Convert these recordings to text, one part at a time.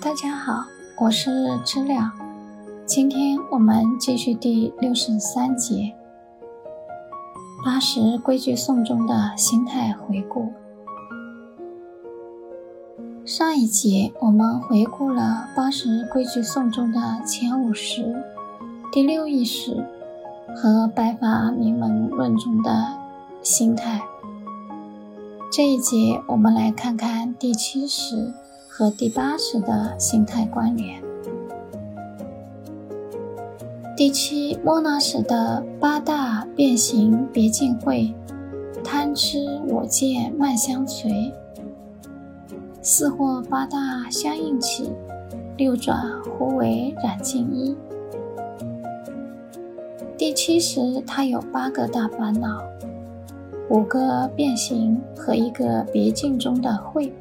大家好，我是知了。今天我们继续第六十三节八十规矩颂中的心态回顾。上一节我们回顾了八十规矩颂中的前五十、第六意识和白法名门论中的心态。这一节我们来看看第七十和第八识的心态关联。第七莫那识的八大变形别尽会，贪吃我见慢相随，四或八大相应起，六转忽为染净一。第七识它有八个大烦恼。五个变形和一个别境中的会，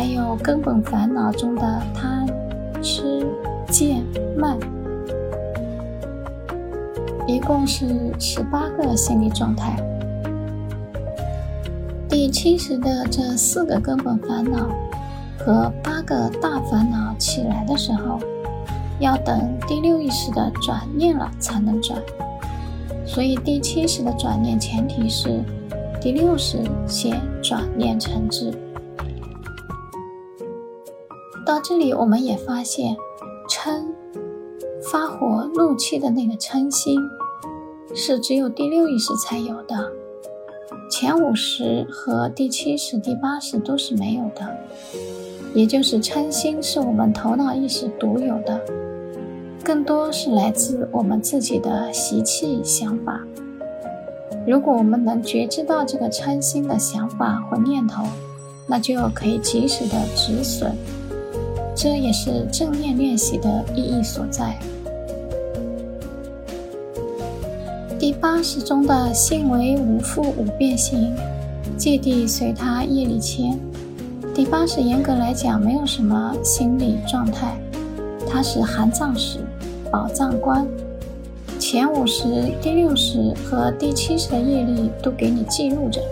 还有根本烦恼中的贪、吃、见、慢，一共是十八个心理状态。第七十的这四个根本烦恼和八个大烦恼起来的时候，要等第六意识的转念了才能转。所以第七识的转念前提是第六识先转念成智。到这里，我们也发现嗔发火怒气的那个嗔心是只有第六意识才有的，前五识和第七识、第八识都是没有的。也就是嗔心是我们头脑意识独有的。更多是来自我们自己的习气想法。如果我们能觉知到这个嗔心的想法或念头，那就可以及时的止损。这也是正念练习的意义所在。第八识中的性为无复无变形，芥蒂随他业力迁。第八识严格来讲没有什么心理状态。它是含藏史、宝藏观，前五十、第六十和第七十的业力都给你记录着，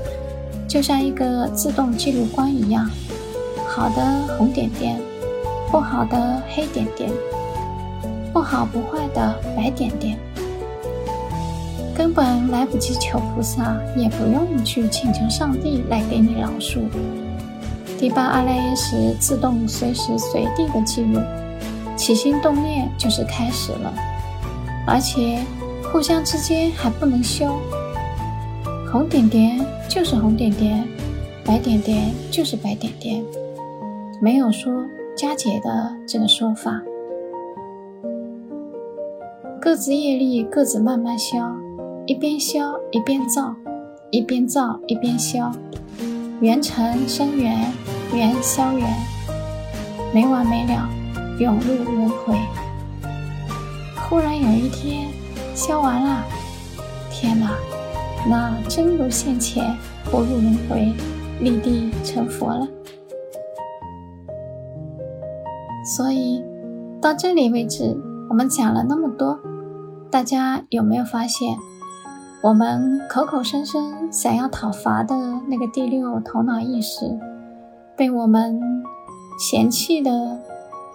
就像一个自动记录官一样。好的红点点，不好的黑点点，不好不坏的白点点，根本来不及求菩萨，也不用去请求上帝来给你饶恕。第八阿赖耶识自动随时随地的记录。起心动念就是开始了，而且互相之间还不能修。红点点就是红点点，白点点就是白点点，没有说加减的这个说法。各自业力各自慢慢消，一边消一边造，一边造一边消，缘成生缘，缘消缘，没完没了。涌入轮回，忽然有一天消完了，天哪，那真如现前，不入轮回，立地成佛了。所以到这里为止，我们讲了那么多，大家有没有发现，我们口口声声想要讨伐的那个第六头脑意识，被我们嫌弃的？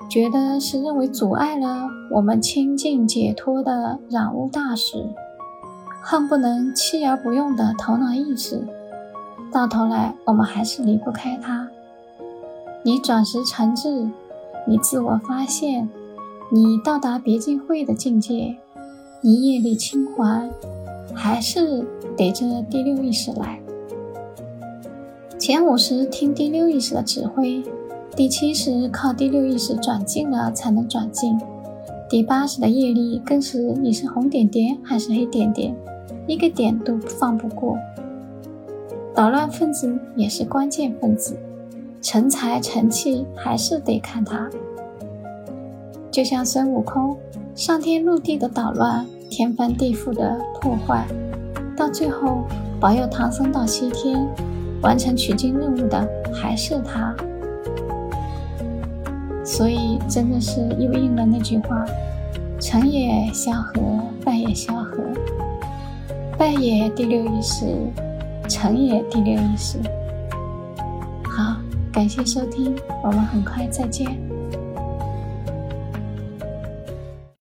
觉得是认为阻碍了我们清净解脱的染污大使，恨不能弃而不用的头脑意识，到头来我们还是离不开它。你转识成智，你自我发现，你到达别境会的境界，你业力清还，还是得着第六意识来。前五十听第六意识的指挥。第七识靠第六意识转进了才能转进，第八识的业力更是你是红点点还是黑点点，一个点都放不过。捣乱分子也是关键分子，成才成器还是得看他。就像孙悟空，上天入地的捣乱，天翻地覆的破坏，到最后保佑唐僧到西天，完成取经任务的还是他。所以，真的是又应了那句话：“成也萧何，败也萧何。败也第六意识，成也第六意识。”好，感谢收听，我们很快再见。